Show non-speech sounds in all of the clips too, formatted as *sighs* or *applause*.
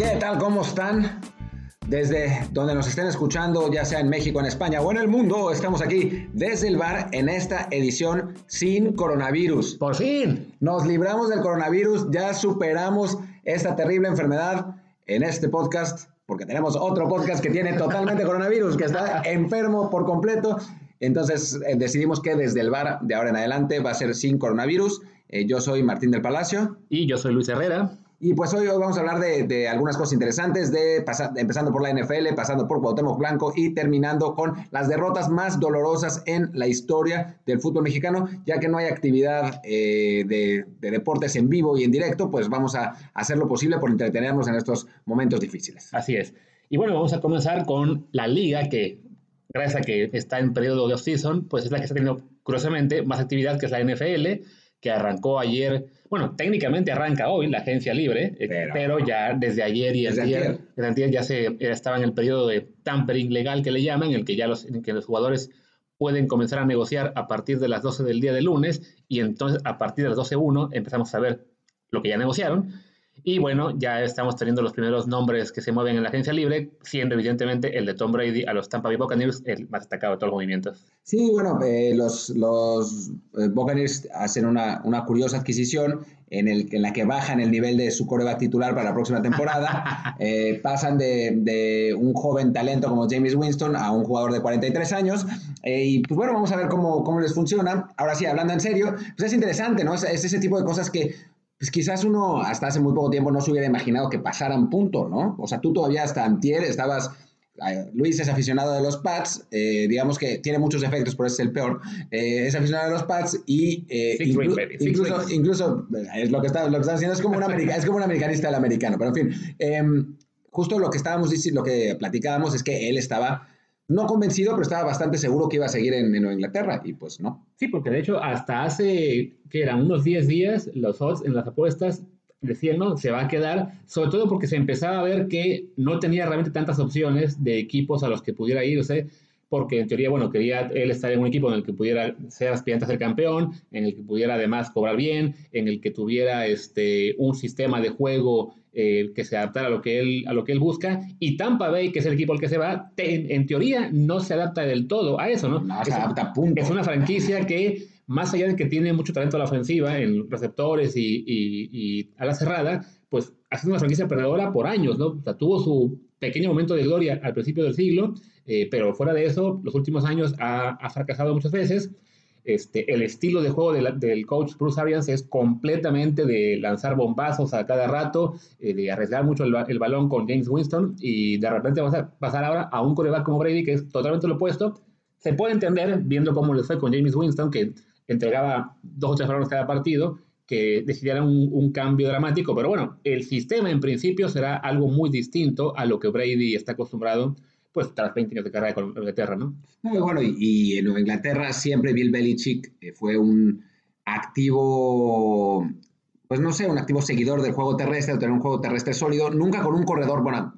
¿Qué tal? ¿Cómo están? Desde donde nos estén escuchando, ya sea en México, en España o en el mundo, estamos aquí desde el bar en esta edición sin coronavirus. Por fin. Nos libramos del coronavirus, ya superamos esta terrible enfermedad en este podcast, porque tenemos otro podcast que tiene totalmente coronavirus, que está *laughs* enfermo por completo. Entonces eh, decidimos que desde el bar de ahora en adelante va a ser sin coronavirus. Eh, yo soy Martín del Palacio. Y yo soy Luis Herrera. Y pues hoy, hoy vamos a hablar de, de algunas cosas interesantes, de empezando por la NFL, pasando por Cuauhtémoc Blanco y terminando con las derrotas más dolorosas en la historia del fútbol mexicano, ya que no hay actividad eh, de, de, deportes en vivo y en directo, pues vamos a hacer lo posible por entretenernos en estos momentos difíciles. Así es. Y bueno, vamos a comenzar con la liga que, gracias a que está en periodo de off-season, pues es la que está teniendo, curiosamente, más actividad que es la NFL, que arrancó ayer. Bueno, técnicamente arranca hoy la agencia libre, eh, pero, ya desde ayer y desde ayer, ya se estaba en el periodo de tampering legal que le llaman, en el que ya los, que los jugadores pueden comenzar a negociar a partir de las 12 del día de lunes y entonces a partir de las 12.1 empezamos a ver lo que ya negociaron y bueno, ya estamos teniendo los primeros nombres que se mueven en la agencia libre, siendo evidentemente el de Tom Brady a los Tampa Bay Buccaneers el más destacado de todos los movimientos. Sí, bueno, eh, los, los eh, Buccaneers hacen una, una curiosa adquisición en, el, en la que bajan el nivel de su coreback titular para la próxima temporada. *laughs* eh, pasan de, de, un joven talento como James Winston a un jugador de 43 años. Eh, y pues bueno, vamos a ver cómo, cómo les funciona. Ahora sí, hablando en serio, pues es interesante, ¿no? Es, es ese tipo de cosas que pues quizás uno hasta hace muy poco tiempo no se hubiera imaginado que pasaran punto, ¿no? O sea, tú todavía hasta antier estabas... Luis es aficionado de los Pats, eh, digamos que tiene muchos efectos, por eso es el peor. Eh, es aficionado de los Pats y eh, inclu incluso, incluso, es lo que está, lo que está haciendo, es como, un es como un americanista del americano, pero en fin, em, justo lo que estábamos diciendo, lo que platicábamos es que él estaba no convencido, pero estaba bastante seguro que iba a seguir en, Nueva Inglaterra y pues no. Sí, porque de hecho hasta hace, que eran unos 10 días, los odds en las apuestas decían, no, se va a quedar, sobre todo porque se empezaba a ver que no tenía realmente tantas opciones de equipos a los que pudiera irse, porque en teoría, bueno, quería él estar en un equipo en el que pudiera ser aspirante a ser campeón, en el que pudiera además cobrar bien, en el que tuviera este, un sistema de juego eh, que se adaptara a lo que, él, a lo que él busca. Y Tampa Bay, que es el equipo al que se va, en teoría no se adapta del todo a eso, ¿no? no es, se adapta, punto. Es una franquicia que, más allá de que tiene mucho talento a la ofensiva, en receptores y, y, a la cerrada, pues ha sido una franquicia perdedora por años, ¿no? O sea, tuvo su pequeño momento de gloria al principio del siglo, eh, pero fuera de eso, los últimos años ha, ha fracasado muchas veces. Este, el estilo de juego de del coach Bruce Arians es completamente de lanzar bombazos a cada rato, eh, de arriesgar mucho el, el, balón con James Winston y de repente vas a pasar ahora a un coreback como Brady que es totalmente lo opuesto. Se puede entender viendo cómo les fue con James Winston que entregaba dos o tres balones cada partido que decidieran un, un, cambio dramático, pero bueno, el sistema en principio será algo muy distinto a lo que Brady está acostumbrado pues tras 20 años de carrera con Inglaterra, ¿no? Muy bueno, y, y en Nueva Inglaterra siempre Bill Belichick eh, fue un activo, pues no sé, un activo seguidor del juego terrestre, de tener un juego terrestre sólido, nunca con un corredor, bueno,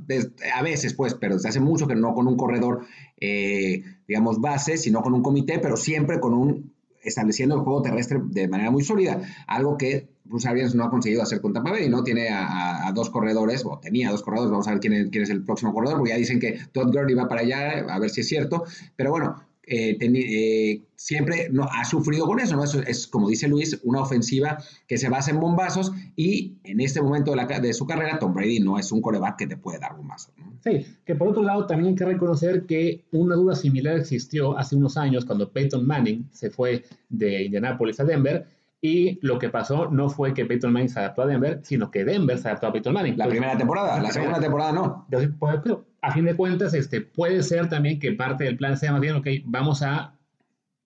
a veces pues, pero desde hace mucho que no con un corredor, eh, digamos, base, sino con un comité, pero siempre con un estableciendo el juego terrestre de manera muy sólida, algo que Bruce Arians no ha conseguido hacer con Tampa Bay, ¿no? Tiene a, dos corredores, o tenía dos corredores, vamos a ver quién es, el próximo corredor, porque ya dicen que Todd Gurley va para allá, a ver si es cierto, pero bueno, eh, eh, siempre no, ha sufrido con eso, ¿no? Es, como dice Luis, una ofensiva que se basa en bombazos y en este momento de su carrera, Tom Brady no es un coreback que te puede dar bombazos, ¿no? Sí, que por otro lado también hay que reconocer que una duda similar existió hace unos años cuando Peyton Manning se fue de Indianapolis a Denver y lo que pasó no fue que Peyton Manning se adaptó a Denver, sino que Denver se adaptó a Peyton Manning. La primera temporada, la, la segunda temporada no. Pues, pero a fin de cuentas, este, puede ser también que parte del plan sea más bien, ok, vamos a,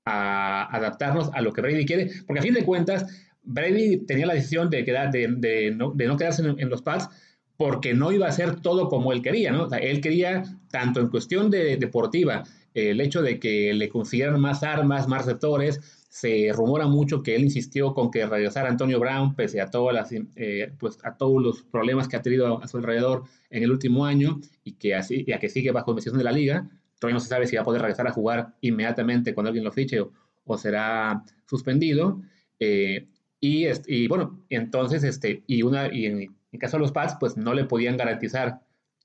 a adaptarnos a lo que Brady quiere, porque a fin de cuentas, Brady tenía la decisión de, quedar, de, de, no, de no, quedarse en, en, los pads porque no iba a ser todo como él quería, ¿no? O sea, él quería, tanto en cuestión de, deportiva, el hecho de que le consiguieran más armas, más receptores, se rumora mucho que él insistió con que regresara Antonio Brown, pese a, todas las, eh, pues, a todos los problemas que ha tenido a su alrededor en el último año y que, así, y a que sigue bajo investigación de la liga. Todavía no se sabe si va a poder regresar a jugar inmediatamente cuando alguien lo fiche o, será suspendido. Eh, y, y, bueno, entonces, este, y, una, y en, En caso de los Pats, pues no le podían garantizar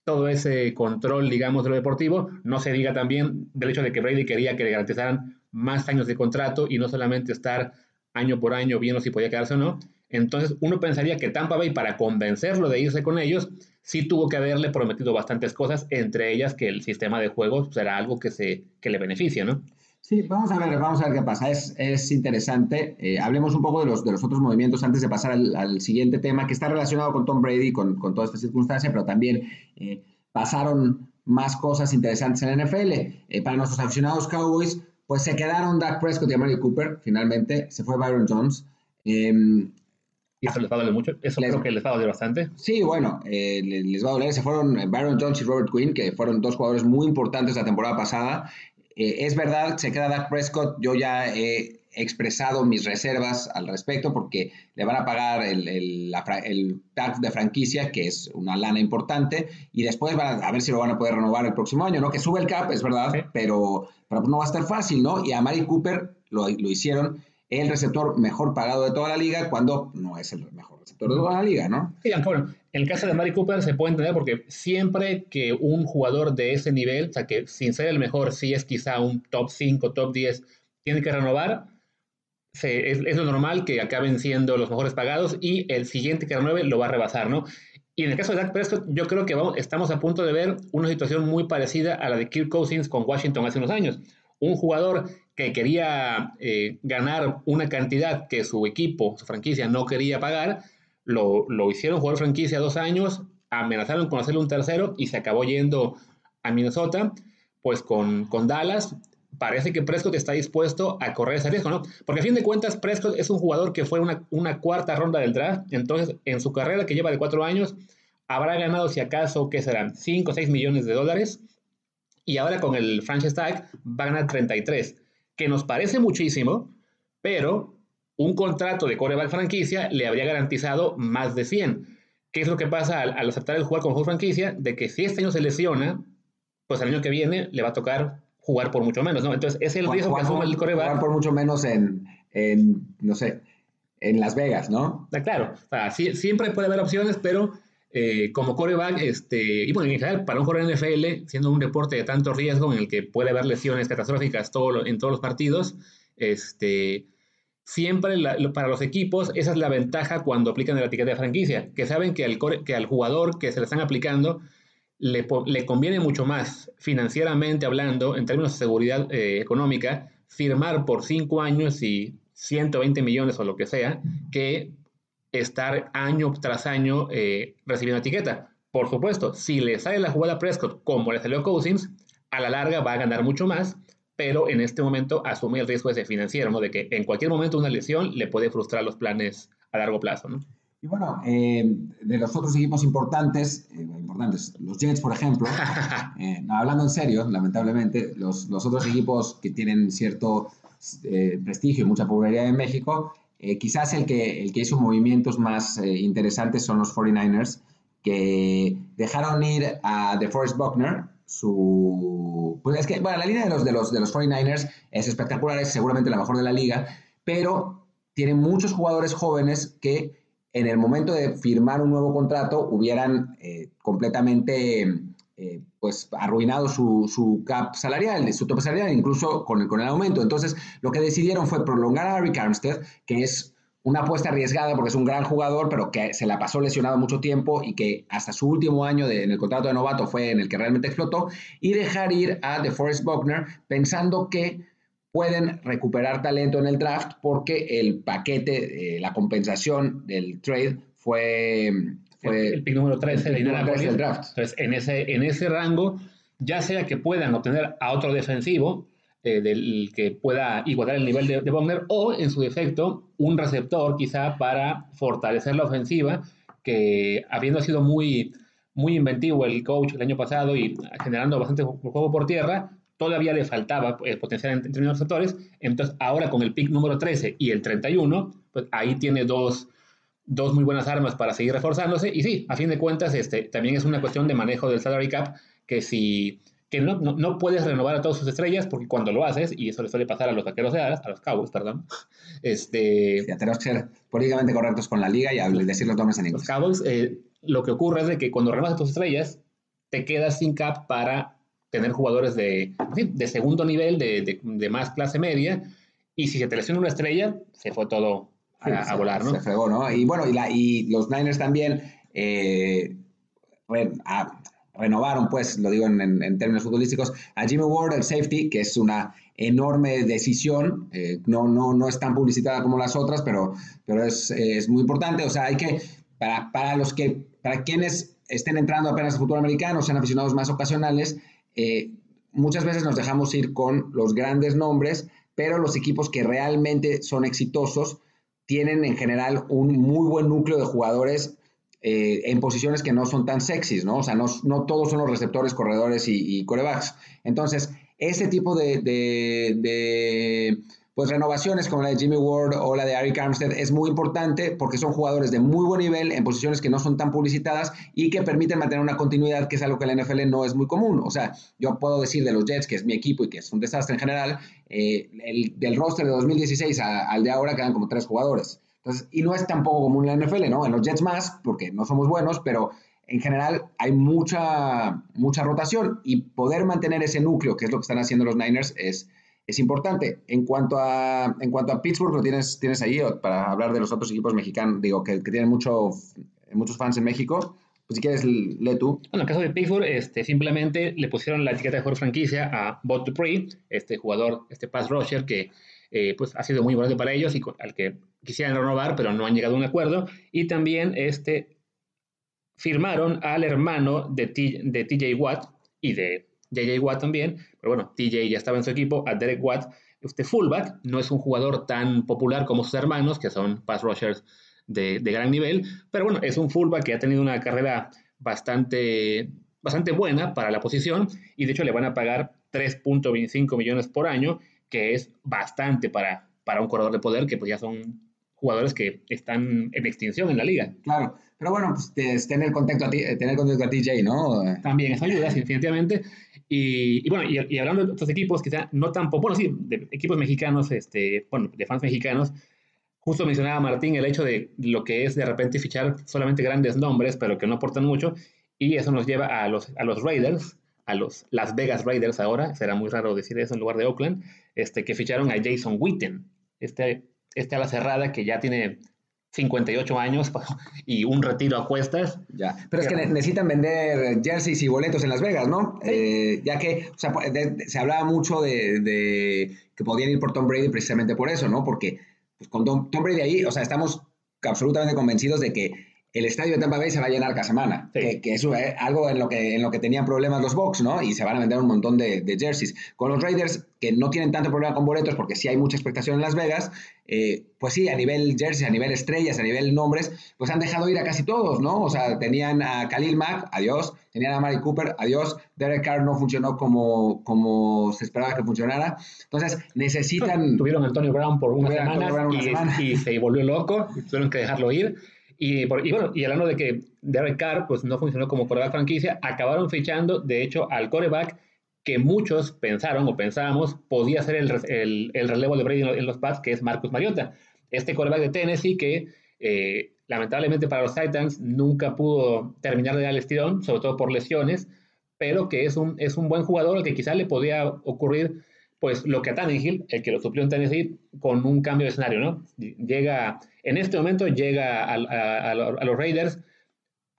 todo ese control, digamos, de lo deportivo. No se diga también del hecho de que Brady quería que le garantizaran más años de contrato y no solamente estar año por año viendo si podía quedarse o no. Entonces, uno pensaría que Tampa Bay, para convencerlo de irse con ellos, sí tuvo que haberle prometido bastantes cosas, entre ellas que el sistema de juego será algo que, se, que le beneficia, ¿no? Sí, vamos a ver, vamos a ver qué pasa. Es, es interesante. Eh, hablemos un poco de los, de los otros movimientos antes de pasar al, siguiente tema, que está relacionado con Tom Brady, con, con toda esta circunstancia, pero también eh, pasaron más cosas interesantes en la NFL. Eh, para nuestros aficionados Cowboys, pues se quedaron Dak Prescott y Amari Cooper, finalmente, se fue Byron Jones. Em, ¿Y eso les va a doler mucho? Eso creo que les va a doler bastante. Sí, bueno, les va a doler. Se fueron Byron Jones y Robert Quinn, que fueron dos jugadores muy importantes la temporada pasada. Eh, es verdad, se queda Dak Prescott. Yo ya he expresado mis reservas al respecto porque le van a pagar el, el, tag de franquicia, que es una lana importante, y después van a, ver si lo van a poder renovar el próximo año, ¿no? Que sube el cap, es verdad, pero, pero no va a estar fácil, ¿no? Y a Mari Cooper lo, lo hicieron el receptor mejor pagado de toda la liga cuando no es el mejor receptor de toda la liga, ¿no? Sí, bueno, en el caso de Mari Cooper se puede entender porque siempre que un jugador de ese nivel, o sea, que sin ser el mejor, sí es quizá un top 5, top 10, tiene que renovar, es, lo normal que acaben siendo los mejores pagados y el siguiente que renueve lo va a rebasar, ¿no? Y en el caso de Dak Prescott, yo creo que vamos, estamos a punto de ver una situación muy parecida a la de Kirk Cousins con Washington hace unos años. Un jugador que quería eh, ganar una cantidad que su equipo, su franquicia, no quería pagar, lo, hicieron jugar franquicia dos años, amenazaron con hacerle un tercero y se acabó yendo a Minnesota, pues con, con Dallas. Parece que Prescott está dispuesto a correr ese riesgo, ¿no? Porque a fin de cuentas, Prescott es un jugador que fue una, una cuarta ronda del draft, entonces en su carrera que lleva de cuatro años, habrá ganado, si acaso, ¿qué serán? 5 o 6 millones de dólares. Y ahora con el franchise tag va a ganar 33 que nos parece muchísimo, pero un contrato de coreback franquicia le habría garantizado más de 100. ¿Qué es lo que pasa al, aceptar el jugar con franquicia? De que si este año se lesiona, pues el año que viene le va a tocar jugar por mucho menos, ¿no? Entonces, es el riesgo que asume el coreback. Jugar por mucho menos en, en, no sé, en Las Vegas, ¿no? Ah, claro, o siempre puede haber opciones, pero eh, como coreback, este, y bueno, en general, para un jugador NFL, siendo un deporte de tanto riesgo en el que puede haber lesiones catastróficas todo, en todos los partidos, este, siempre para los equipos, esa es la ventaja cuando aplican la etiqueta de franquicia, que saben que al, que al jugador que se le están aplicando le, le, conviene mucho más financieramente hablando, en términos de seguridad eh, económica, firmar por cinco años y 120 millones o lo que sea, que estar año tras año eh, recibiendo etiqueta. Por supuesto, si le sale la jugada a Prescott como le salió a Cousins, a la larga va a ganar mucho más, pero en este momento asume el riesgo ese financiero. De que en cualquier momento una lesión le puede frustrar los planes a largo plazo. Y bueno, eh, de los otros equipos importantes, eh, importantes, los Jets, por ejemplo, *laughs* hablando en serio, lamentablemente, los, los, otros equipos que tienen cierto prestigio y mucha popularidad en México, eh, quizás el que, el que hizo movimientos más eh, interesantes son los 49ers, que dejaron ir a DeForest Buckner, su... Pues es que, bueno, la línea de los, de los, de los 49ers es espectacular, es seguramente la mejor de la liga, pero tiene muchos jugadores jóvenes que en el momento de firmar un nuevo contrato hubieran eh, completamente eh, pues arruinado su, su, cap salarial, su tope salarial, incluso con el, con el aumento. Entonces, lo que decidieron fue prolongar a Rick Armstead, que es una apuesta arriesgada porque es un gran jugador, pero que se la pasó lesionado mucho tiempo y que hasta su último año en el contrato de novato fue en el que realmente explotó, y dejar ir a DeForest Buckner pensando que pueden recuperar talento en el draft porque el paquete, eh, la compensación del trade fue el pick número 13 de draft. Entonces, en ese, en ese rango, ya sea que puedan obtener a otro defensivo, eh, del que pueda igualar el nivel de, de o en su defecto, un receptor quizá para fortalecer la ofensiva, que habiendo sido muy, muy inventivo el coach el año pasado y generando bastante juego por tierra, todavía le faltaba eh, potenciar en, términos receptores. Entonces, ahora con el pick número 13 y el 31, pues ahí tiene dos dos muy buenas armas para seguir reforzándose. Y sí, a fin de cuentas, este, también es una cuestión de manejo del salary cap, que si que no, no, puedes renovar a todas sus estrellas, porque cuando lo haces, y eso le suele pasar a los vaqueros de Dallas, a los Cowboys, perdón, este... tenemos que ser políticamente correctos con la liga y decir los nombres en inglés. Los Cowboys, eh, lo que ocurre es de que cuando renuevas tus estrellas, te quedas sin cap para tener jugadores de, de segundo nivel, de, de, más clase media, y si se te lesiona una estrella, se fue todo a, volar, ¿no? Se fregó, ¿no? Y bueno, y, la, y los Niners también eh, renovaron, pues, lo digo en, términos futbolísticos, a Jimmy Ward, el safety, que es una enorme decisión, eh, no, no, no es tan publicitada como las otras, pero, pero es, es muy importante, o sea, hay que, para, para los que, para quienes estén entrando apenas al fútbol americano, sean aficionados más ocasionales, eh, muchas veces nos dejamos ir con los grandes nombres, pero los equipos que realmente son exitosos tienen en general un muy buen núcleo de jugadores eh, en posiciones que no son tan sexys, ¿no? O sea, no, no todos son los receptores, corredores y, y corebacks. Entonces, ese tipo de pues renovaciones como la de Jimmy Ward o la de Eric Armstead es muy importante porque son jugadores de muy buen nivel en posiciones que no son tan publicitadas y que permiten mantener una continuidad que es algo que en la NFL no es muy común. O sea, yo puedo decir de los Jets, que es mi equipo y que es un desastre en general, eh, el, del roster de 2016 al de ahora quedan como tres jugadores. Entonces, y no es tampoco común en la NFL, ¿no? En los Jets más, porque no somos buenos, pero en general hay mucha, mucha rotación y poder mantener ese núcleo, que es lo que están haciendo los Niners, es es importante. En cuanto a, en cuanto a Pittsburgh, lo tienes, tienes ahí para hablar de los otros equipos mexicanos, digo, que, que tienen mucho, muchos fans en México. Pues si quieres, lee tú. en el caso de Pittsburgh, este, simplemente le pusieron la etiqueta de jugador franquicia a Bot Dupree, este jugador, este pass rusher que eh, pues ha sido muy importante para ellos y al que quisieran renovar, pero no han llegado a un acuerdo. Y también este, firmaron al hermano de, de TJ Watt y de JJ Watt también, pero bueno, TJ ya estaba en su equipo, a Derek Watt, este fullback, no es un jugador tan popular como sus hermanos, que son pass rushers de, gran nivel, pero bueno, es un fullback que ha tenido una carrera bastante, bastante buena para la posición y de hecho le van a pagar 3.25 millones por año, que es bastante para, para un corredor de poder, que pues ya son jugadores que están en extinción en la liga. Claro, pero bueno, pues tener contacto a, ti, tener contacto a TJ, ¿no? También eso ayuda, definitivamente. Y, bueno, y, hablando de otros equipos, quizá no tan, bueno, sí, de equipos mexicanos, este, bueno, de fans mexicanos, justo mencionaba Martín el hecho de lo que es de repente fichar solamente grandes nombres, pero que no aportan mucho, y eso nos lleva a los, a los Raiders, a los Las Vegas Raiders ahora, será muy raro decir eso en lugar de Oakland, este, que ficharon a Jason Witten, este, este a la cerrada que ya tiene 58 años *laughs* y un retiro a cuestas. Ya, pero es que necesitan vender jerseys y boletos en Las Vegas, ¿no? Eh, ya que o sea, se hablaba mucho de, que podían ir por Tom Brady precisamente por eso, ¿no? Porque pues, con Tom, Tom Brady ahí, o sea, estamos absolutamente convencidos de que el estadio de Tampa Bay se va a llenar cada semana, que, eso es algo en lo que, en lo que tenían problemas los Bucks, ¿no? Y se van a vender un montón de, jerseys. Con los Raiders, que no tienen tanto problema con boletos porque sí hay mucha expectación en Las Vegas, eh, pues sí, a nivel jerseys, a nivel estrellas, a nivel nombres, pues han dejado ir a casi todos, ¿no? O sea, tenían a Khalil Mack, adiós, tenían a Mari Cooper, adiós, Derek Carr no funcionó como, como se esperaba que funcionara, entonces necesitan... Tuvieron a Antonio Brown por una, semana, y, y se volvió loco, tuvieron que dejarlo ir. Y, bueno, y hablando de que Derek Carr pues, no funcionó como coreback franquicia, acabaron fichando, de hecho, al coreback que muchos pensaron o pensábamos podía ser el, el, relevo de Brady en los Pats, que es Marcus Mariota. Este coreback de Tennessee que eh, lamentablemente para los Titans nunca pudo terminar de dar el estirón, sobre todo por lesiones, pero que es un, es un buen jugador que quizás le podía ocurrir pues lo que a Tannehill, el que lo suplió en Tennessee, con un cambio de escenario, ¿no? Llega, en este momento llega a, los Raiders,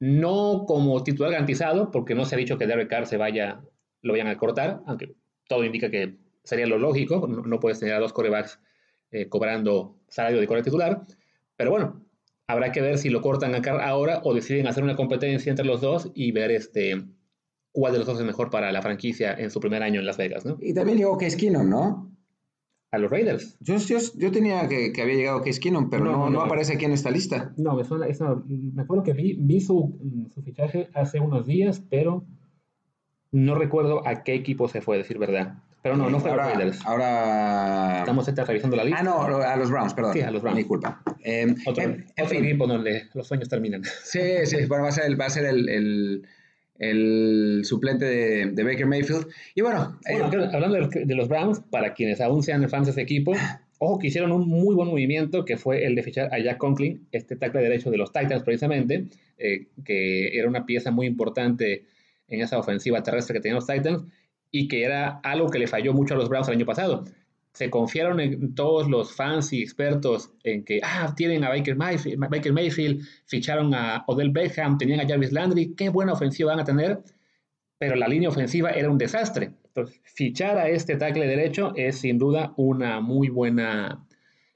no como titular garantizado, porque no se ha dicho que Derek Carr se vaya, lo vayan a cortar, aunque todo indica que sería lo lógico, no, puedes tener a dos corebacks eh, cobrando salario de core titular, pero bueno, habrá que ver si lo cortan a Carr ahora o deciden hacer una competencia entre los dos y ver este cuál de los dos es mejor para la franquicia en su primer año en Las Vegas, ¿no? Y también llegó Case Keenum, ¿no? A los Raiders. Yo, yo, tenía que, que, había llegado Case Keenum, pero no, no, aparece aquí en esta lista. No, me suena, eso, me acuerdo que vi, vi su, su, fichaje hace unos días, pero no recuerdo a qué equipo se fue, decir verdad. Pero no, no fue a los Raiders. Ahora. Estamos revisando la lista. Ah, no, a los Browns, perdón. Sí, a los Browns. Mi culpa. Eh, otro, equipo donde los sueños terminan. Sí, sí, bueno, va a ser el, va a ser el el suplente de, Baker Mayfield. Y bueno, eh, hablando de, los Browns, para quienes aún sean fans de ese equipo, Ojo que hicieron un muy buen movimiento que fue el de fichar a Jack Conklin, este tackle derecho de los Titans precisamente, eh, que era una pieza muy importante en esa ofensiva terrestre que tenían los Titans y que era algo que le falló mucho a los Browns el año pasado. Se confiaron en todos los fans y expertos en que, ah, tienen a Baker Mayfield, Baker Mayfield, ficharon a Odell Beckham, tenían a Jarvis Landry, qué buena ofensiva van a tener, pero la línea ofensiva era un desastre. Entonces, fichar a este tackle derecho es sin duda una muy buena,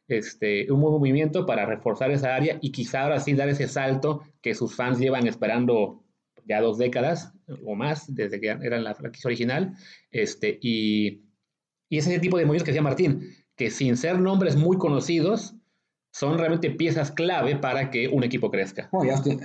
este, un buen movimiento para reforzar esa área y quizá ahora sí dar ese salto que sus fans llevan esperando ya dos décadas o más, desde que eran la franquicia original, este, y, y es ese tipo de movimientos que decía Martín, que sin ser nombres muy conocidos, son realmente piezas clave para que un equipo crezca.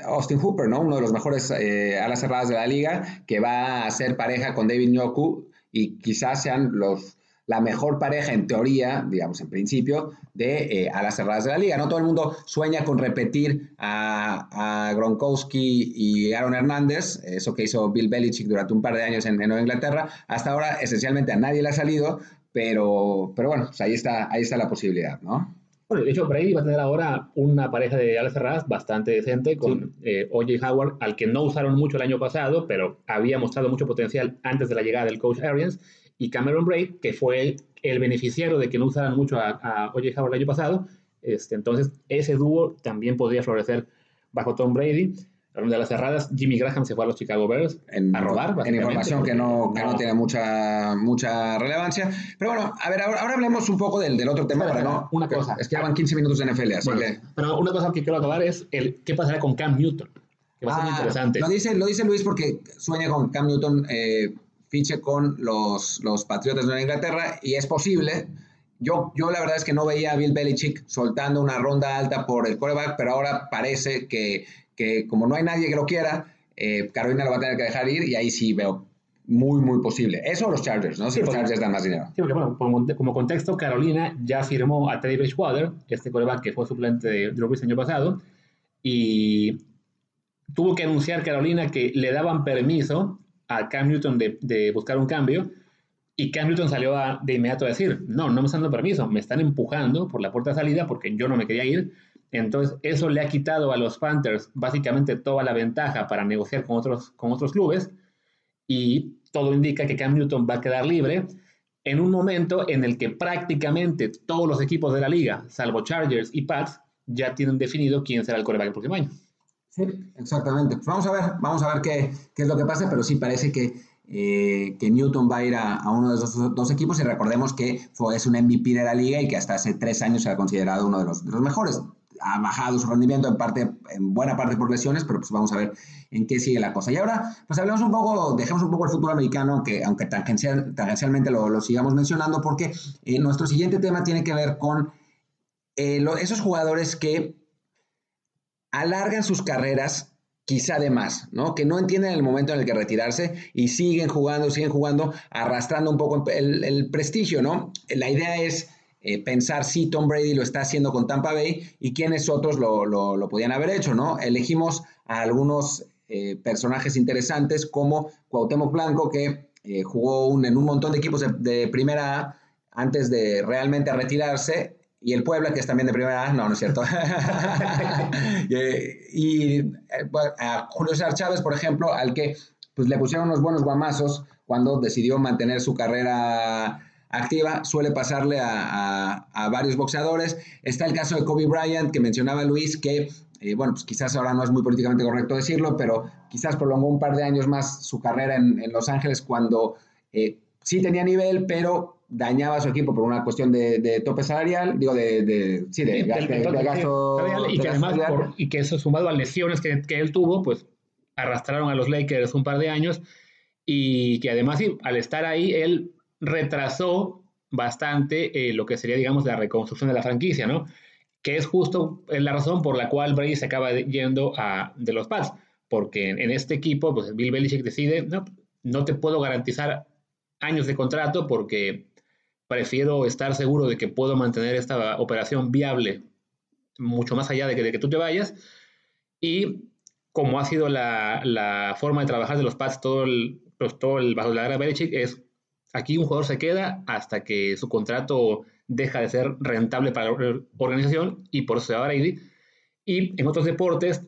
Austin, Hooper, ¿no? Uno de los mejores eh, alas cerradas de la liga, que va a ser pareja con David Nyoku y quizás sean los la mejor pareja en teoría, digamos en principio, de eh, alas cerradas de la liga. No todo el mundo sueña con repetir a, Gronkowski y Aaron Hernández, eso que hizo Bill Belichick durante un par de años en, Nueva Inglaterra. Hasta ahora esencialmente a nadie le ha salido, pero, pero bueno, pues ahí, está, ahí está la posibilidad, ¿no? Bueno, de hecho, Brady va a tener ahora una pareja de alas cerradas bastante decente con eh, O.J. Howard, al que no usaron mucho el año pasado, pero había mostrado mucho potencial antes de la llegada del coach Arians y Cameron Braid, que fue el, beneficiario de que no usaran mucho a, a O.J. Howard el año pasado. Este, entonces, ese dúo también podría florecer bajo Tom Brady. Hablando de las cerradas, Jimmy Graham se fue a los Chicago Bears en, a robar. En información que no, que no, tiene mucha, mucha relevancia. Pero bueno, a ver, ahora, hablemos un poco del, del otro tema. Para, no, una cosa. Es que ya van 15 minutos de NFL, así que... Pero una cosa que quiero acabar es el qué pasará con Cam Newton. Que va a ser ah, interesante. Lo dice, lo dice Luis porque sueña con Cam Newton eh, fiche con los, los Patriotas de Nueva Inglaterra y es posible. Yo, yo la verdad es que no veía a Bill Belichick soltando una ronda alta por el quarterback, pero ahora parece que, que como no hay nadie que lo quiera, eh, Carolina lo va a tener que dejar ir y ahí sí veo muy, muy posible. Eso los Chargers, ¿no? Si los Chargers dan más dinero. Sí, porque bueno, como, contexto, Carolina ya firmó a Teddy Bridgewater, este quarterback que fue suplente de Drew Brees el año pasado, y tuvo que anunciar Carolina que le daban permiso a Cam Newton de, buscar un cambio y Cam Newton salió de inmediato a decir, no, no me están dando permiso, me están empujando por la puerta de salida porque yo no me quería ir. Entonces eso le ha quitado a los Panthers básicamente toda la ventaja para negociar con otros, con otros clubes y todo indica que Cam Newton va a quedar libre en un momento en el que prácticamente todos los equipos de la liga, salvo Chargers y Pats, ya tienen definido quién será el coreback el próximo año. Sí, exactamente. Pues vamos a ver, vamos a ver qué, qué es lo que pasa, pero sí parece que, eh, que Newton va a ir a, uno de esos dos equipos y recordemos que fue, es un MVP de la liga y que hasta hace tres años se ha considerado uno de los, los mejores. Ha bajado su rendimiento en parte, en buena parte por lesiones, pero pues vamos a ver en qué sigue la cosa. Y ahora, pues hablemos un poco, dejemos un poco el fútbol americano, que aunque tangencial, tangencialmente lo, lo, sigamos mencionando, porque eh, nuestro siguiente tema tiene que ver con eh, esos jugadores que alargan sus carreras quizá de más, ¿no? Que no entienden el momento en el que retirarse y siguen jugando, siguen jugando, arrastrando un poco el, prestigio, ¿no? La idea es eh, pensar si Tom Brady lo está haciendo con Tampa Bay y quiénes otros lo, lo, podían haber hecho, ¿no? Elegimos a algunos eh, personajes interesantes como Cuauhtémoc Blanco, que eh, jugó en un montón de equipos de, de primera antes de realmente retirarse y el Puebla, que es también de primera no, no es cierto. *laughs* *laughs* y eh, a Julio César Chávez, por ejemplo, al que pues, le pusieron unos buenos guamazos cuando decidió mantener su carrera activa, suele pasarle a, varios boxeadores. Está el caso de Kobe Bryant, que mencionaba Luis, que, eh, bueno, pues quizás ahora no es muy políticamente correcto decirlo, pero quizás prolongó un par de años más su carrera en, Los Ángeles cuando eh, sí tenía nivel, pero dañaba a su equipo por una cuestión de, tope salarial, digo, de, sí, de, gasto, y que además, y que eso sumado a lesiones que, él tuvo, pues arrastraron a los Lakers un par de años y que además, sí, al estar ahí, él retrasó bastante eh, lo que sería, digamos, la reconstrucción de la franquicia, ¿no? Que es justo la razón por la cual Brady se acaba yendo a, de los Pats, porque en, en, este equipo, pues Bill Belichick decide, no, no te puedo garantizar años de contrato porque prefiero estar seguro de que puedo mantener esta operación viable mucho más allá de que, de que tú te vayas. Y como ha sido la, forma de trabajar de los Pats todo el, pues, todo el bajo la era Belichick, es aquí un jugador se queda hasta que su contrato deja de ser rentable para la organización y por eso se va a Brady. Y en otros deportes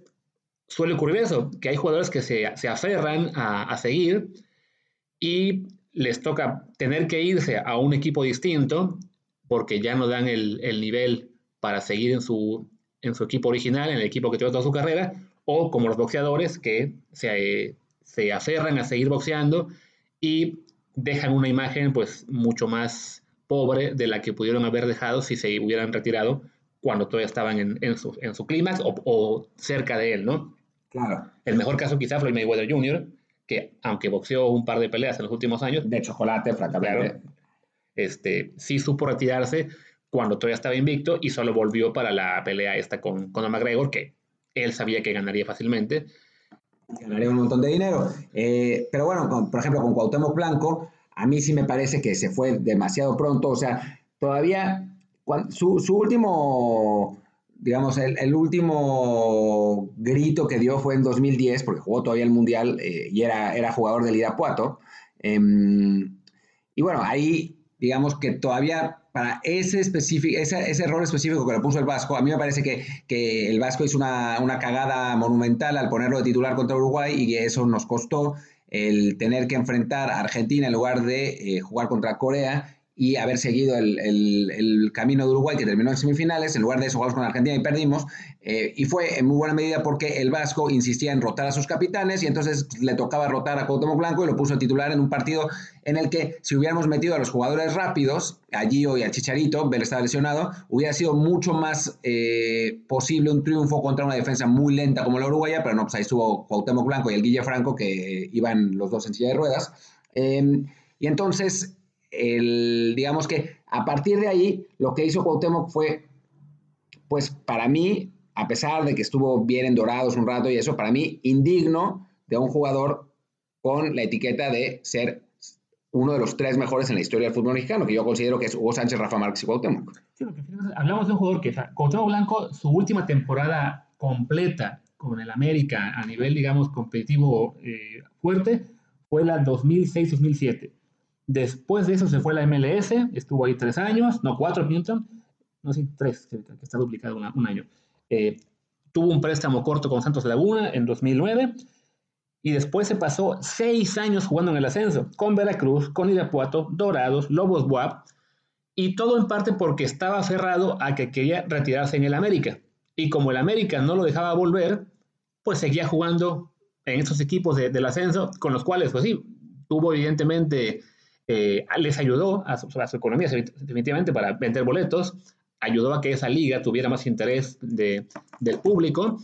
suele ocurrir eso, que hay jugadores que se, aferran a, seguir y les toca tener que irse a un equipo distinto porque ya no dan el, nivel para seguir en su, en su equipo original, en el equipo que tuvo toda su carrera, o como los boxeadores que se, se aferran a seguir boxeando y dejan una imagen pues mucho más pobre de la que pudieron haber dejado si se hubieran retirado cuando todavía estaban en, en su, en su clímax o, o, cerca de él, ¿no? Claro. El mejor caso quizá Floyd Mayweather Jr., que aunque boxeó un par de peleas en los últimos años. De chocolate, francamente. este, sí supo retirarse cuando todavía estaba invicto y solo volvió para la pelea esta con Conor McGregor, que él sabía que ganaría fácilmente. Ganaría un montón de dinero. Eh, pero bueno, por ejemplo, con Cuauhtémoc Blanco, a mí sí me parece que se fue demasiado pronto. O sea, todavía su, su último digamos, el, último grito que dio fue en 2010, porque jugó todavía el Mundial eh, y era, era jugador del Irapuato. Em, y bueno, ahí, digamos que todavía para ese, específico, ese, ese, error específico que le puso el Vasco, a mí me parece que, que el Vasco hizo una, una, cagada monumental al ponerlo de titular contra Uruguay y eso nos costó el tener que enfrentar a Argentina en lugar de eh, jugar contra Corea y haber seguido el, el, camino de Uruguay que terminó en semifinales, en lugar de eso jugamos con Argentina y perdimos, eh, y fue en muy buena medida porque el Vasco insistía en rotar a sus capitanes y entonces le tocaba rotar a Cuauhtémoc Blanco y lo puso titular en un partido en el que si hubiéramos metido a los jugadores rápidos, a Gio y a Chicharito, Bel estaba lesionado, hubiera sido mucho más eh, posible un triunfo contra una defensa muy lenta como la uruguaya, pero no, pues ahí estuvo Cuauhtémoc Blanco y el Guille Franco que iban los dos en silla de ruedas. Eh, y entonces el, digamos que a partir de ahí, lo que hizo Cuauhtémoc fue, pues para mí, a pesar de que estuvo bien en Dorados un rato y eso, para mí, indigno de un jugador con la etiqueta de ser uno de los tres mejores en la historia del fútbol mexicano, que yo considero que es Hugo Sánchez, Rafa Márquez y Cuauhtémoc. Sí, porque hablamos de un jugador que, o Cuauhtémoc Blanco, su última temporada completa con el América a nivel, digamos, competitivo eh, fuerte, fue la 2006-2007 Después de eso se fue a la MLS, estuvo ahí tres años, no cuatro, Newton, no sé, tres, que, está duplicado un año. Eh, tuvo un préstamo corto con Santos Laguna en 2009 y después se pasó seis años jugando en el ascenso, con Veracruz, con Irapuato, Dorados, Lobos Buap, y todo en parte porque estaba aferrado a que quería retirarse en el América. Y como el América no lo dejaba volver, pues seguía jugando en estos equipos del ascenso, con los cuales, pues sí, tuvo evidentemente eh, les ayudó a su, economía definitivamente para vender boletos, ayudó a que esa liga tuviera más interés de, del público.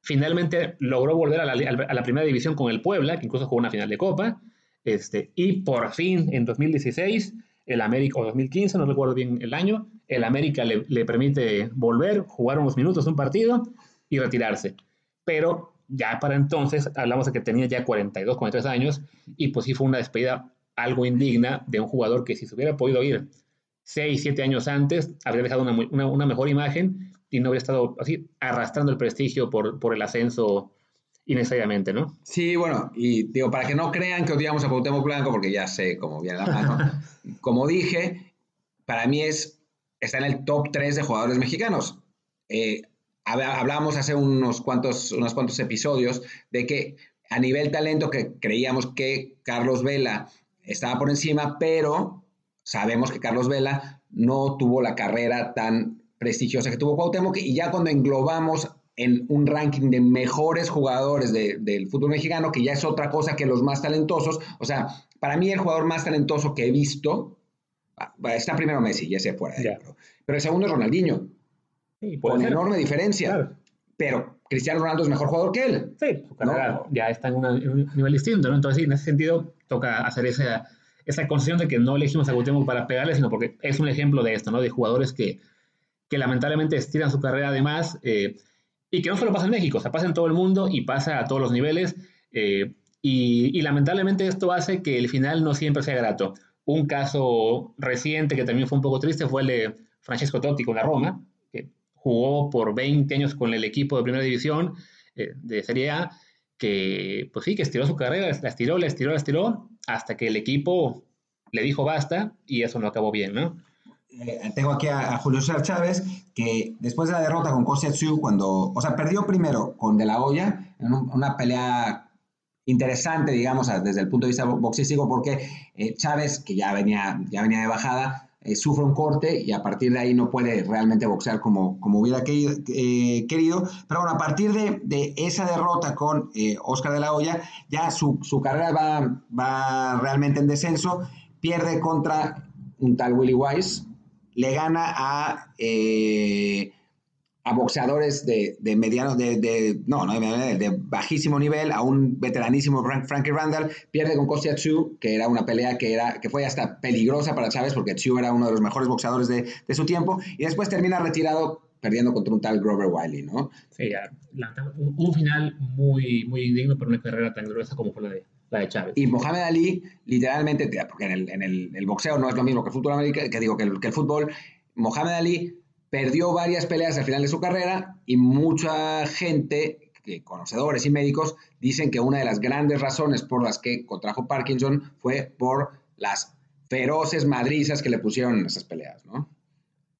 Finalmente logró volver a la, a primera división con el Puebla, que incluso jugó una final de Copa. Este, y por fin, en 2016, el América, o 2015, no recuerdo bien el año, el América le, le permite volver, jugar unos minutos un partido y retirarse. Pero ya para entonces, hablamos de que tenía ya 42, 43 años, y pues sí fue una despedida algo indigna de un jugador que si se hubiera podido ir 6, 7 años antes, habría dejado una, una, mejor imagen y no habría estado así arrastrando el prestigio por, por el ascenso innecesariamente, ¿no? Sí, bueno, y digo, para que no crean que odiamos a Cuauhtémoc Blanco, porque ya sé cómo viene la mano, *laughs* como dije, para mí es, está en el top 3 de jugadores mexicanos. Eh, hablábamos hace unos cuantos, unos cuantos episodios de que a nivel talento que creíamos que Carlos Vela estaba por encima, pero sabemos que Carlos Vela no tuvo la carrera tan prestigiosa que tuvo Cuauhtémoc y ya cuando englobamos en un ranking de mejores jugadores del fútbol mexicano, que ya es otra cosa que los más talentosos, o sea, para mí el jugador más talentoso que he visto, ah, está primero Messi, ya sé fuera de pero, el segundo es Ronaldinho, con enorme diferencia, pero Cristiano Ronaldo es mejor jugador que él. Sí, su carrera ya está en, un nivel distinto, ¿no? Entonces, sí, en ese sentido, toca hacer esa, esa concesión de que no elegimos a Cuauhtémoc para pegarle, sino porque es un ejemplo de esto, ¿no? De jugadores que, que lamentablemente estiran su carrera además eh, y que no solo pasa en México, o sea, pasa en todo el mundo y pasa a todos los niveles. Eh, y, y, lamentablemente esto hace que el final no siempre sea grato. Un caso reciente que también fue un poco triste fue el de Francesco Totti con la Roma, jugó por 20 años con el equipo de primera división eh, de Serie A, que pues sí, que estiró su carrera, la estiró, la estiró, la estiró, hasta que el equipo le dijo basta y eso no acabó bien, ¿no? Eh, tengo aquí a, Julio César Chávez, que después de la derrota con Kosetsu, cuando, o sea, perdió primero con De La Hoya, en una pelea interesante, digamos, desde el punto de vista boxístico, porque eh, Chávez, que ya venía, ya venía de bajada, eh, sufre un corte y a partir de ahí no puede realmente boxear como, como hubiera querido, Pero bueno, a partir de, de esa derrota con Oscar de la Hoya, ya su, su carrera va, va realmente en descenso, pierde contra un tal Willy Wise, le gana a, eh, a boxeadores de, de mediano, de, no, no de, bajísimo nivel, a un veteranísimo Frankie Randall, pierde con Kostya Tsu, que era una pelea que, era, que fue hasta peligrosa para Chávez, porque Tsu era uno de los mejores boxeadores de, su tiempo, y después termina retirado perdiendo contra un tal Grover Wiley, ¿no? Sí, un, final muy, muy indigno para una carrera tan gruesa como fue la de, de Chávez. Y Mohamed Ali, literalmente, porque en el, en el, boxeo no es lo mismo que el fútbol americano, que digo que el, que el fútbol, Mohamed Ali perdió varias peleas al final de su carrera y mucha gente, conocedores y médicos, dicen que una de las grandes razones por las que contrajo Parkinson fue por las feroces madrizas que le pusieron en esas peleas, ¿no?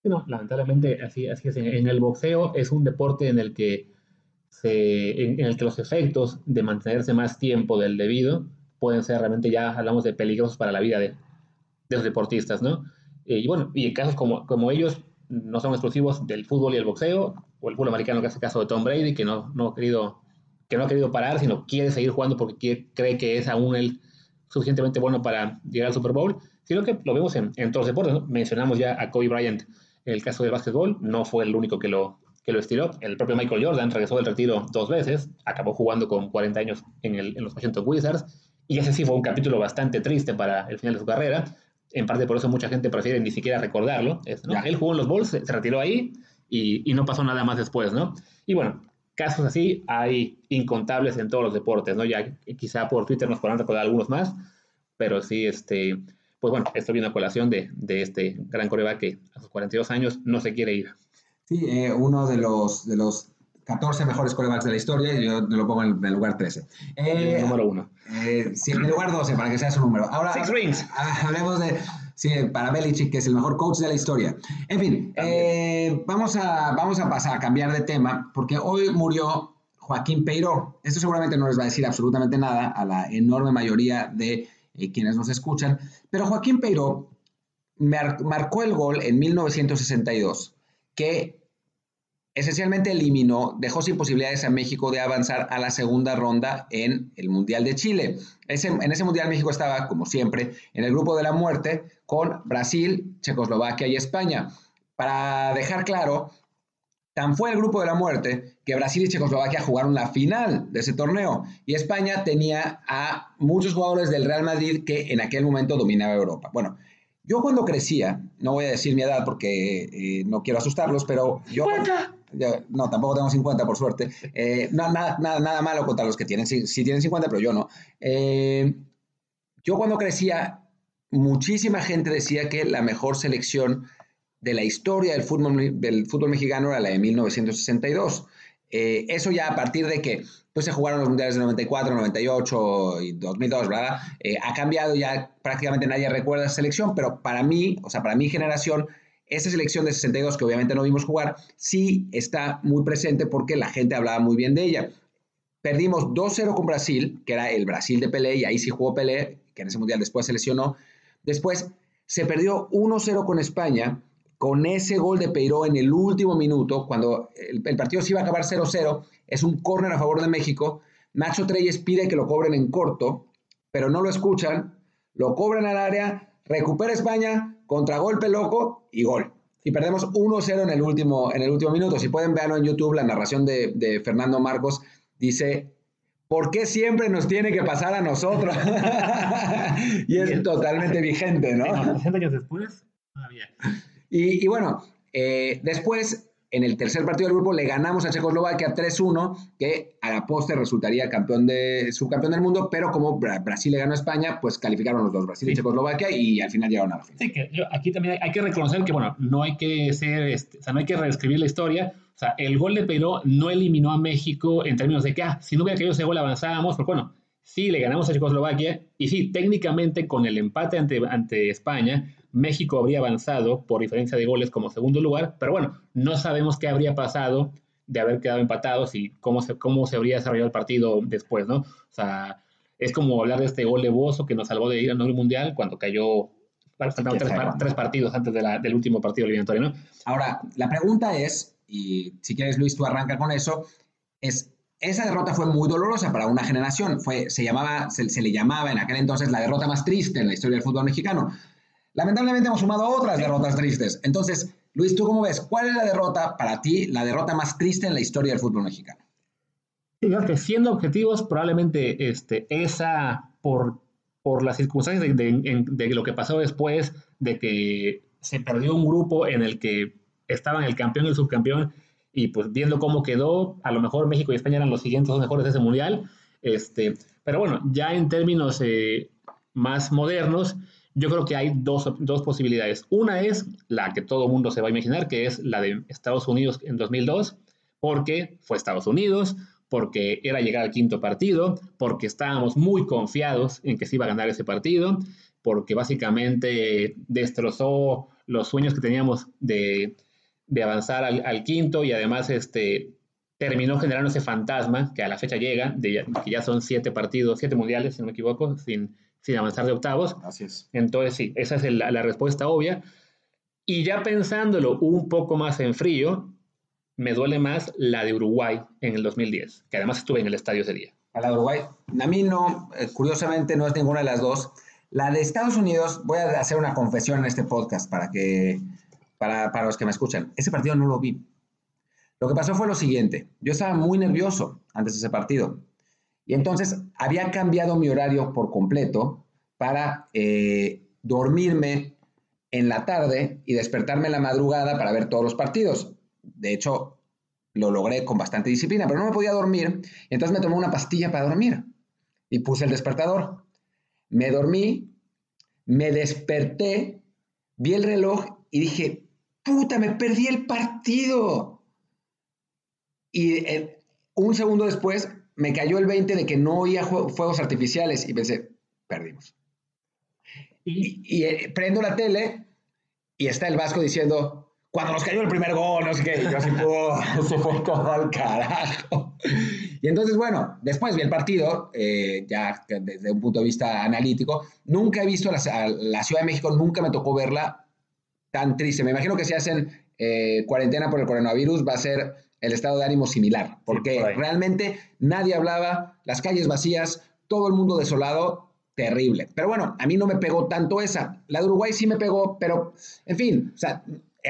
No, lamentablemente así, es. En el boxeo es un deporte en el que en, el que los efectos de mantenerse más tiempo del debido pueden ser realmente ya, hablamos de peligrosos para la vida de, de los deportistas, ¿no? Eh, y bueno, y en casos como, como ellos no son exclusivos del fútbol y el boxeo, o el fútbol americano que hace caso de Tom Brady, que no, no, ha querido, que no ha querido parar, sino quiere seguir jugando porque cree que es aún el suficientemente bueno para llegar al Super Bowl, sino que lo vemos en, en todos los deportes. Mencionamos ya a Kobe Bryant en el caso del básquetbol, no fue el único que lo, que lo estiró. El propio Michael Jordan regresó del retiro dos veces, acabó jugando con 40 años en, el, en los Washington Wizards, y ese sí fue un capítulo bastante triste para el final de su carrera. En parte por eso mucha gente prefiere ni siquiera recordarlo. Él jugó en los Bulls, se retiró ahí y, y, no pasó nada más después, ¿no? Y bueno, casos así hay incontables en todos los deportes, ¿no? Ya quizá por Twitter nos podrán recordar algunos más, pero sí, este, pues bueno, esto viene a colación de, de este gran coreback que a sus 42 años no se quiere ir. Sí, eh, uno de los, de los 14 mejores corebacks de la historia y yo lo pongo en el lugar 13. Eh, número uno. Eh, sí, en el lugar 12, para que sea su número. Ahora, Six rings. Ah, hablemos de, sí, para Belichick, que es el mejor coach de la historia. En fin, eh, vamos, a, vamos a pasar a cambiar de tema, porque hoy murió Joaquín Peiró. Esto seguramente no les va a decir absolutamente nada a la enorme mayoría de quienes nos escuchan, pero Joaquín Peiró marcó el gol en 1962 que esencialmente eliminó, dejó sin posibilidades a México de avanzar a la segunda ronda en el Mundial de Chile. en ese Mundial México estaba, como siempre, en el grupo de la muerte con Brasil, Checoslovaquia y España. Para dejar claro, tan fue el grupo de la muerte que Brasil y Checoslovaquia jugaron la final de ese torneo y España tenía a muchos jugadores del Real Madrid que en aquel momento dominaba Europa. Bueno, yo cuando crecía, no voy a decir mi edad porque eh, no quiero asustarlos, pero yo... no, tampoco tengo 50, por suerte. Eh, nada, nada, nada, malo contra los que tienen, sí, tienen 50, pero yo no. Eh, yo cuando crecía, muchísima gente decía que la mejor selección de la historia del fútbol, del fútbol mexicano era la de 1962. eso ya a partir de que pues se jugaron los mundiales de 94, 98 y 2002, ¿verdad? Eh, ha cambiado, ya prácticamente nadie recuerda esa selección, pero para mí, o sea, para mi generación, esa selección de 62 que obviamente no vimos jugar, sí está muy presente porque la gente hablaba muy bien de ella. Perdimos 2-0 con Brasil, que era el Brasil de Pelé, y ahí sí jugó Pelé, que en ese mundial después se lesionó. Después se perdió 1-0 con España, con ese gol de Peiró en el último minuto, cuando el, partido se iba a acabar 0-0, es un córner a favor de México. Nacho Treyes pide que lo cobren en corto, pero no lo escuchan, lo cobran al área, recupera España, contragolpe loco y gol. Y perdemos 1-0 en, el último, en el último minuto. Si pueden verlo en YouTube, la narración de, Fernando Marcos dice, ¿por qué siempre nos tiene que pasar a nosotros? *laughs* y es totalmente vigente, ¿no? 60 años después, todavía. Y, bueno, eh, después, en el tercer partido del grupo, le ganamos a Checoslovaquia 3-1, que a la poste resultaría campeón de, subcampeón del mundo, pero como Brasil le ganó a España, pues calificaron los dos, Brasil y Checoslovaquia, y al final llegaron a la final. Sí, que aquí también hay, que reconocer que, bueno, no hay que ser, este, o sea, no hay que reescribir la historia. O sea, el gol de Perú no eliminó a México en términos de que, ah, si no hubiera caído ese gol avanzábamos, porque bueno, sí, le ganamos a Checoslovaquia y sí, técnicamente con el empate ante, ante España, México habría avanzado por diferencia de goles como segundo lugar, pero bueno, no sabemos qué habría pasado de haber quedado empatados y cómo se, cómo se habría desarrollado el partido después, ¿no? O sea, es como hablar de este gol de Bozo que nos salvó de ir al Mundial cuando cayó faltaban tres, tres, partidos antes de la, del último partido eliminatorio, ¿no? Ahora, la pregunta es, y si quieres Luis, tú arranca con eso, es, esa derrota fue muy dolorosa para una generación, fue, se, llamaba, se, se le llamaba en aquel entonces la derrota más triste en la historia del fútbol mexicano. Lamentablemente hemos sumado otras derrotas tristes. Entonces, Luis, ¿tú cómo ves? ¿Cuál es la derrota para ti, la derrota más triste en la historia del fútbol mexicano? que siendo objetivos, probablemente este, esa, por, por las circunstancias de, de, lo que pasó después, de que se perdió un grupo en el que estaban el campeón y el subcampeón, y pues viendo cómo quedó, a lo mejor México y España eran los siguientes dos mejores de ese mundial. Este, pero bueno, ya en términos eh, más modernos, yo creo que hay dos, dos, posibilidades. Una es la que todo mundo se va a imaginar, que es la de Estados Unidos en 2002, porque fue Estados Unidos, porque era llegar al quinto partido, porque estábamos muy confiados en que se iba a ganar ese partido, porque básicamente destrozó los sueños que teníamos de, de avanzar al, al, quinto y además este, terminó generando ese fantasma que a la fecha llega, que ya son siete partidos, siete mundiales, si no me equivoco, sin, sin avanzar de octavos. Así es. Entonces, sí, esa es la, la respuesta obvia. Y ya pensándolo un poco más en frío, me duele más la de Uruguay en el 2010, que además estuve en el estadio ese día. A la de Uruguay, a mí no, eh, curiosamente no es ninguna de las dos. La de Estados Unidos, voy a hacer una confesión en este podcast para que, para, para los que me escuchan. Ese partido no lo vi. Lo que pasó fue lo siguiente, yo estaba muy nervioso antes de ese partido. Y entonces había cambiado mi horario por completo para eh, dormirme en la tarde y despertarme en la madrugada para ver todos los partidos. De hecho, lo logré con bastante disciplina, pero no me podía dormir. Entonces me tomé una pastilla para dormir y puse el despertador. Me dormí, me desperté, vi el reloj y dije, puta, me perdí el partido. Y eh, un segundo después me cayó el 20 de que no oía fuegos artificiales y pensé, perdimos. Y, eh, prendo la tele y está el Vasco diciendo, cuando nos cayó el primer gol, no sé qué, y yo así, *laughs* se fue todo al carajo. Y entonces, bueno, después vi el partido, eh, ya desde un punto de vista analítico, nunca he visto la, la, Ciudad de México, nunca me tocó verla tan triste. Me imagino que si hacen eh, cuarentena por el coronavirus va a ser el estado de ánimo similar, porque realmente nadie hablaba, las calles vacías, todo el mundo desolado, terrible. Pero bueno, a mí no me pegó tanto esa. La de Uruguay sí me pegó, pero en fin, o sea,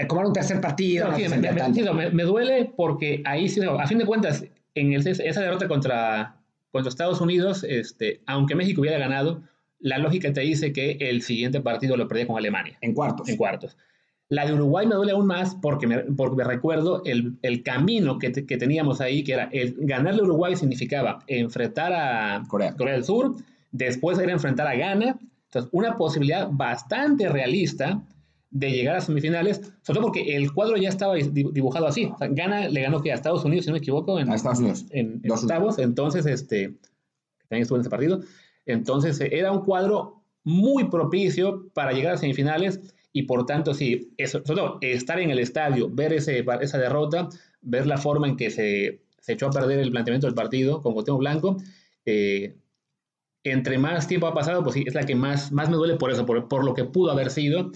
como era un tercer partido. No, me, me, duele porque ahí, a fin de cuentas, en esa derrota contra, contra Estados Unidos, este, aunque México hubiera ganado, la lógica te dice que el siguiente partido lo perdía con Alemania. En cuartos. En cuartos. La de Uruguay me duele aún más porque me, porque me recuerdo el, el camino que, que, teníamos ahí, que era el ganarle a Uruguay significaba enfrentar a Corea. Corea del Sur, después era enfrentar a Ghana. Entonces, una posibilidad bastante realista de llegar a semifinales, sobre todo porque el cuadro ya estaba dibujado así. O sea, Ghana le ganó que a Estados Unidos, si no me equivoco, en, a Estados Unidos. en, en octavos. Entonces, este, también estuvo en ese partido. Entonces, era un cuadro muy propicio para llegar a semifinales y por tanto, sí, eso, todo estar en el estadio, ver ese, esa derrota, ver la forma en que se, se echó a perder el planteamiento del partido con Cuauhtémoc Blanco, eh, entre más tiempo ha pasado, pues sí, es la que más, más me duele por eso, por, por lo que pudo haber sido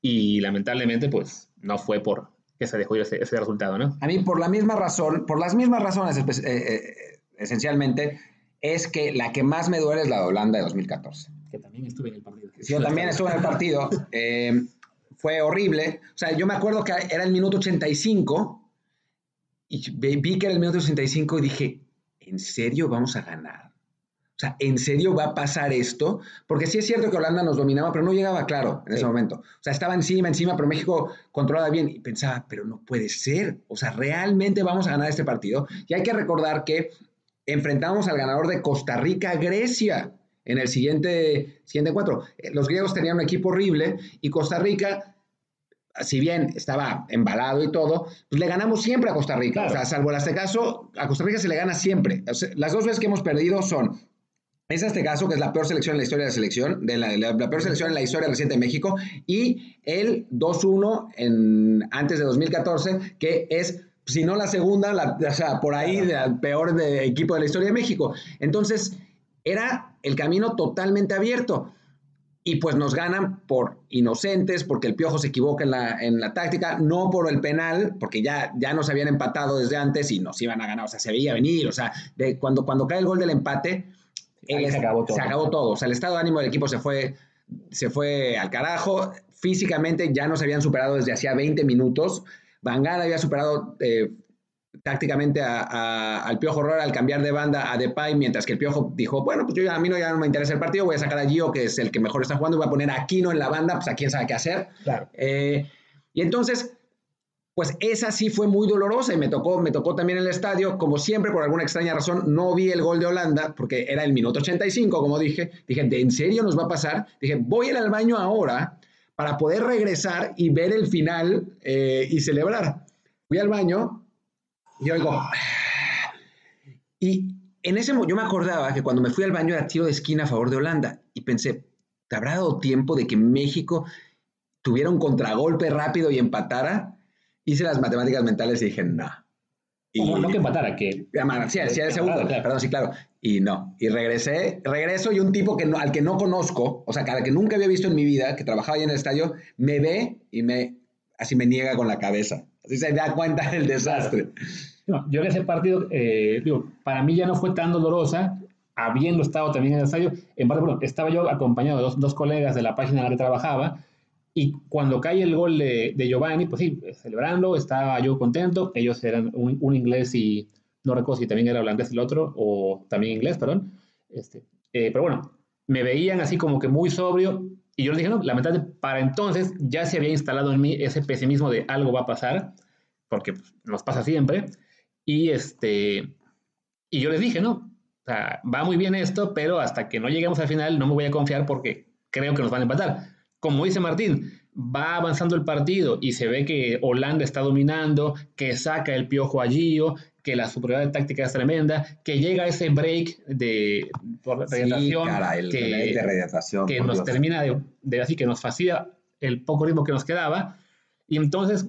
y lamentablemente, pues no fue por que se dejó ese, ese resultado, ¿no? A mí, por la misma razón, por las mismas razones eh, eh, esencialmente, es que la que más me duele es la de Holanda de 2014 que también estuve en el partido. yo también estuve en el partido. *laughs* Eh, fue horrible. O sea, yo me acuerdo que era el minuto 85 y vi que era el minuto 85 y dije, ¿en serio vamos a ganar? O sea, ¿en serio va a pasar esto? Porque sí es cierto que Holanda nos dominaba, pero no llegaba claro en ese momento. O sea, estaba encima, encima, pero México controlaba bien y pensaba, pero no puede ser. O sea, realmente vamos a ganar este partido. Y hay que recordar que enfrentamos al ganador de Costa Rica-Grecia en el siguiente, siguiente encuentro. Eh, los griegos tenían un equipo horrible y Costa Rica, si bien estaba embalado y todo, pues le ganamos siempre a Costa Rica. O sea, salvo en este caso, a Costa Rica se le gana siempre. las dos veces que hemos perdido son Es este caso, que es la peor selección en la historia de la selección, de la, peor selección en la historia reciente de México, y el 2-1 en, antes de 2014, que es, si no la segunda, la, o sea, por ahí, el peor de, equipo de la historia de México. Entonces, era el camino totalmente abierto. Y pues nos ganan por inocentes, porque el Piojo se equivoca en la, en la táctica, no por el penal, porque ya, ya nos habían empatado desde antes y nos iban a ganar, o sea, se veía venir, o sea, de, cuando, cuando cae el gol del empate, se acabó todo. Se acabó todo. O sea, el estado de ánimo del equipo se fue, se fue al carajo. Físicamente ya nos habían superado desde hacía 20 minutos. Bangal había superado eh, tácticamente al Piojo Rora al cambiar de banda a Depay, mientras que el Piojo dijo, bueno, pues yo a mí no, ya no me interesa el partido, voy a sacar a Gio, que es el que mejor está jugando, y voy a poner a Aquino en la banda, pues a quién sabe qué hacer. Claro. Eh, y entonces pues esa sí fue muy dolorosa y me tocó, me tocó también el estadio. Como siempre, por alguna extraña razón, no vi el gol de Holanda porque era el minuto 85, como dije. Dije, ¿de en serio nos va a pasar? Dije, voy a ir al baño ahora para poder regresar y ver el final eh, y celebrar. Fui al baño y oigo. *sighs* Y en ese momento yo me acordaba que cuando me fui al baño era tiro de esquina a favor de Holanda y pensé, ¿te habrá dado tiempo de que México tuviera un contragolpe rápido y empatara? hice las matemáticas mentales y dije, no. Y, no que empatara, que... Sí, sí, el segundo, perdón, sí, claro. Y no. Y regresé, regreso y un tipo que al que no conozco, o sea, al que nunca había visto en mi vida, que trabajaba ahí en el estadio, me ve y me, así me niega con la cabeza. Así se da cuenta del desastre. No, yo en ese partido, eh, digo, para mí ya no fue tan dolorosa, habiendo estado también en el estadio. En parte, bueno, estaba yo acompañado de dos, dos colegas de la página en la que trabajaba, y cuando cae el gol de, Giovanni, pues sí, celebrando, estaba yo contento. Ellos eran un, inglés y no recuerdo si también era holandés el otro, o también inglés, perdón. Este, eh, pero bueno, me veían así como que muy sobrio. Y yo les dije, no, lamentablemente, para entonces ya se había instalado en mí ese pesimismo de algo va a pasar, porque pues, nos pasa siempre. Y, este, y yo les dije, no, o sea, va muy bien esto, pero hasta que no lleguemos al final no me voy a confiar porque creo que nos van a empatar como dice Martín, va avanzando el partido y se ve que Holanda está dominando, que saca el piojo a Gio, que la superioridad táctica es tremenda, que llega ese break de radiación, que, que nos termina de, así, que nos facilita el poco ritmo que nos quedaba. Y entonces,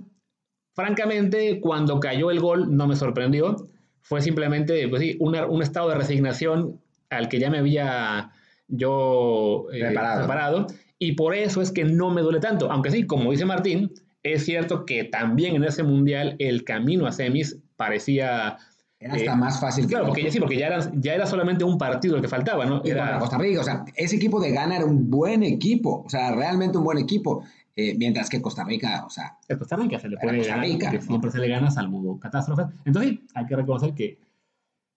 francamente, cuando cayó el gol, no me sorprendió. Fue simplemente pues sí, un estado de resignación al que ya me había yo eh, preparado y por eso es que no me duele tanto. Aunque sí, como dice Martín, es cierto que también en ese mundial el camino a semis parecía... Era hasta eh, más fácil. Claro, porque, sí, porque ya, era, ya era solamente un partido el que faltaba, ¿no? Era Costa Rica, o sea, ese equipo de Ghana era un buen equipo, o sea, realmente un buen equipo. Eh, mientras que Costa Rica, o sea... Costa Rica se le puede ganar, siempre se le gana salvo catástrofes. Entonces, hay que reconocer que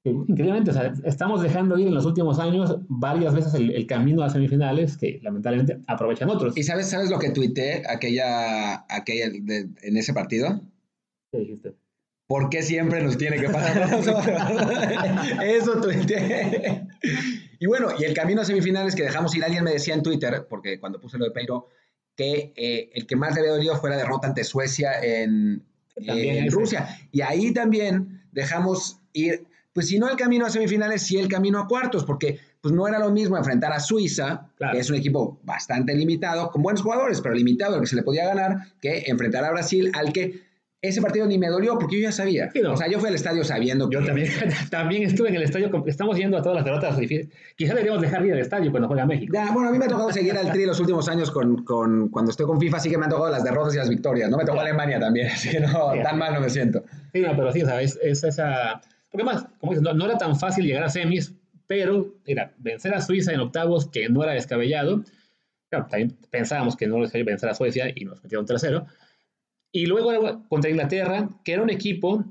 Increíblemente, o sea, estamos dejando ir en los últimos años varias veces el, camino a semifinales que lamentablemente aprovechan otros. ¿Y sabes, sabes lo que tuiteé aquella, aquella en ese partido? ¿Qué dijiste? ¿Por qué siempre nos tiene que pasar *laughs* Eso tuiteé. Y bueno, y el camino a semifinales que dejamos ir, alguien me decía en Twitter, porque cuando puse lo de Peiro, que eh, el que más le había dolido fue la derrota ante Suecia en, en Rusia. Y ahí también dejamos ir pues si no el camino a semifinales, sí el camino a cuartos, porque pues no era lo mismo enfrentar a Suiza, que es un equipo bastante limitado, con buenos jugadores, pero limitado, al que se le podía ganar, que enfrentar a Brasil, al que ese partido ni me dolió porque yo ya sabía. O sea, yo fui al estadio sabiendo que... Yo también, *laughs* también estuve en el estadio, estamos yendo a todas las derrotas difíciles. Quizá deberíamos dejar ir al estadio cuando juega México. Ya, bueno, a mí me ha tocado seguir al Tri los últimos años con, con, cuando estoy con FIFA, sí que me han tocado las derrotas y las victorias. No me tocó Alemania también, *laughs* así que no, tan mal no me siento. Sí, no, pero sí, ¿sabes? Es esa porque más, como dices, no, era tan fácil llegar a semis, pero era vencer a Suiza en octavos, que no era descabellado. Claro, también pensábamos que no era necesario vencer a Suecia y nos metieron tercero. Y luego contra Inglaterra, que era un equipo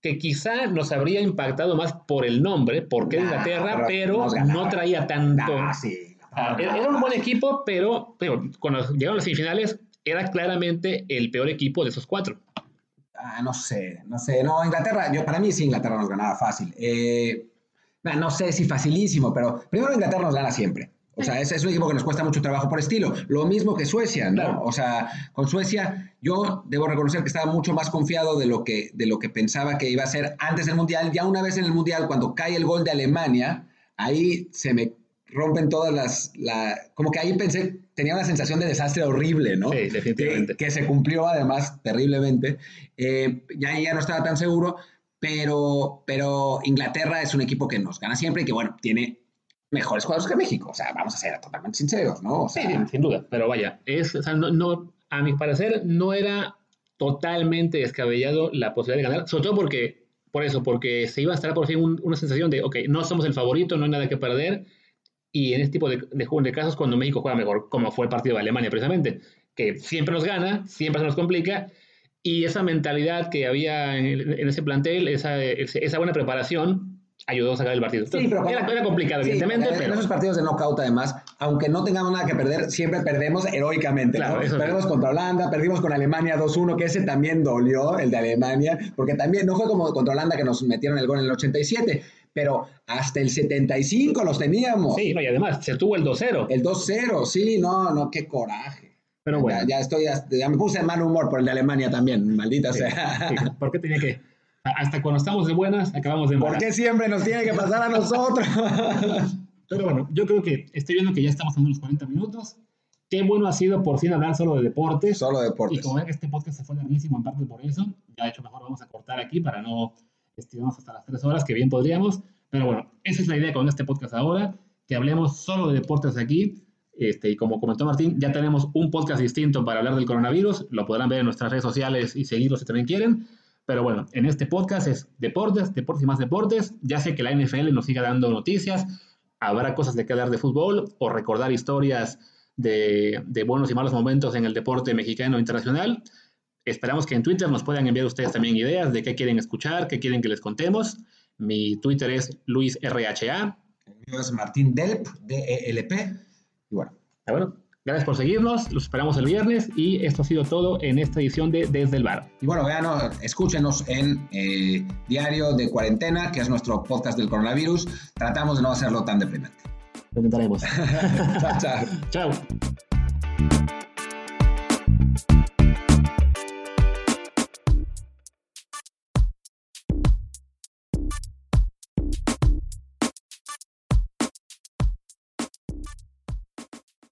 que quizá nos habría impactado más por el nombre, porque era Inglaterra, pero, no traía tanto. Ah, era, un buen equipo, pero, pero cuando llegaron a las semifinales, era claramente el peor equipo de esos cuatro. Ah, no sé, no sé. No, Inglaterra, yo para mí sí Inglaterra nos ganaba fácil. Eh, no sé si facilísimo, pero primero Inglaterra nos gana siempre. O sea, ese es un equipo que nos cuesta mucho trabajo por estilo. Lo mismo que Suecia, ¿no? O sea, con Suecia yo debo reconocer que estaba mucho más confiado de lo que, de lo que pensaba que iba a ser antes del Mundial. Ya una vez en el Mundial, cuando cae el gol de Alemania, ahí se me rompen todas las, la, como que ahí pensé, tenía una sensación de desastre horrible, ¿no? Sí, definitivamente. Que, se cumplió además terriblemente. Eh, ya, ya no estaba tan seguro, pero, pero Inglaterra es un equipo que nos gana siempre y que, bueno, tiene mejores jugadores que México. O sea, vamos a ser totalmente sinceros, ¿no? sí, sin duda. Pero vaya, es, o sea, no, no, a mi parecer, no era totalmente descabellado la posibilidad de ganar, sobre todo porque, por eso, porque se iba a estar por fin una sensación de, ok, no somos el favorito, no hay nada que perder, y en este tipo de, de, de casos, cuando México juega mejor, como fue el partido de Alemania precisamente, que siempre nos gana, siempre se nos complica, y esa mentalidad que había en, ese plantel, esa, esa buena preparación, ayudó a sacar el partido. sí, pero era, complicado, evidentemente. En, pero... esos partidos de knockout, además, aunque no tengamos nada que perder, siempre perdemos heroicamente. Claro, perdemos contra Holanda, perdimos con Alemania 2-1, que ese también dolió, el de Alemania, porque también no fue como contra Holanda que nos metieron el gol en el 87, pero hasta el 75 los teníamos. Sí, y además se tuvo el 2-0. El 2-0, sí, no, no, qué coraje. Pero bueno. Ya, estoy, ya, me puse de mal humor por el de Alemania también, maldita sea. Sí. ¿Por qué tenía que.? Hasta cuando estamos de buenas, acabamos de malas. ¿Por qué siempre nos tiene que pasar a nosotros? *laughs* Pero bueno, yo creo que estoy viendo que ya estamos en unos 40 minutos. Qué bueno ha sido por fin hablar solo de deportes. Solo de deportes. Y como ven, este podcast se fue larguísimo en parte por eso. Ya de hecho, mejor vamos a cortar aquí para no estirarnos hasta las 3 horas, que bien podríamos. Pero bueno, esa es la idea con este podcast ahora, que hablemos solo de deportes aquí. Este, y como comentó Martín, ya tenemos un podcast distinto para hablar del coronavirus. Lo podrán ver en nuestras redes sociales y seguirlo si también quieren. Pero bueno, en este podcast es deportes, deportes y más deportes. Ya sé que la NFL nos siga dando noticias. Habrá cosas de que hablar de fútbol o recordar historias de, de buenos y malos momentos en el deporte mexicano internacional. Esperamos que en Twitter nos puedan enviar ustedes también ideas de qué quieren escuchar, qué quieren que les contemos. Mi Twitter es LuisRHA. El mío es Martín Delp, D-E-L-P. Y bueno. Ah, bueno, gracias por seguirnos. Los esperamos el viernes y esto ha sido todo en esta edición de Desde el Bar. Y bueno, vean, escúchenos en eh, Diario de Cuarentena, que es nuestro podcast del coronavirus. Tratamos de no hacerlo tan deprimente. Lo intentaremos. *laughs* chao, chao. chao.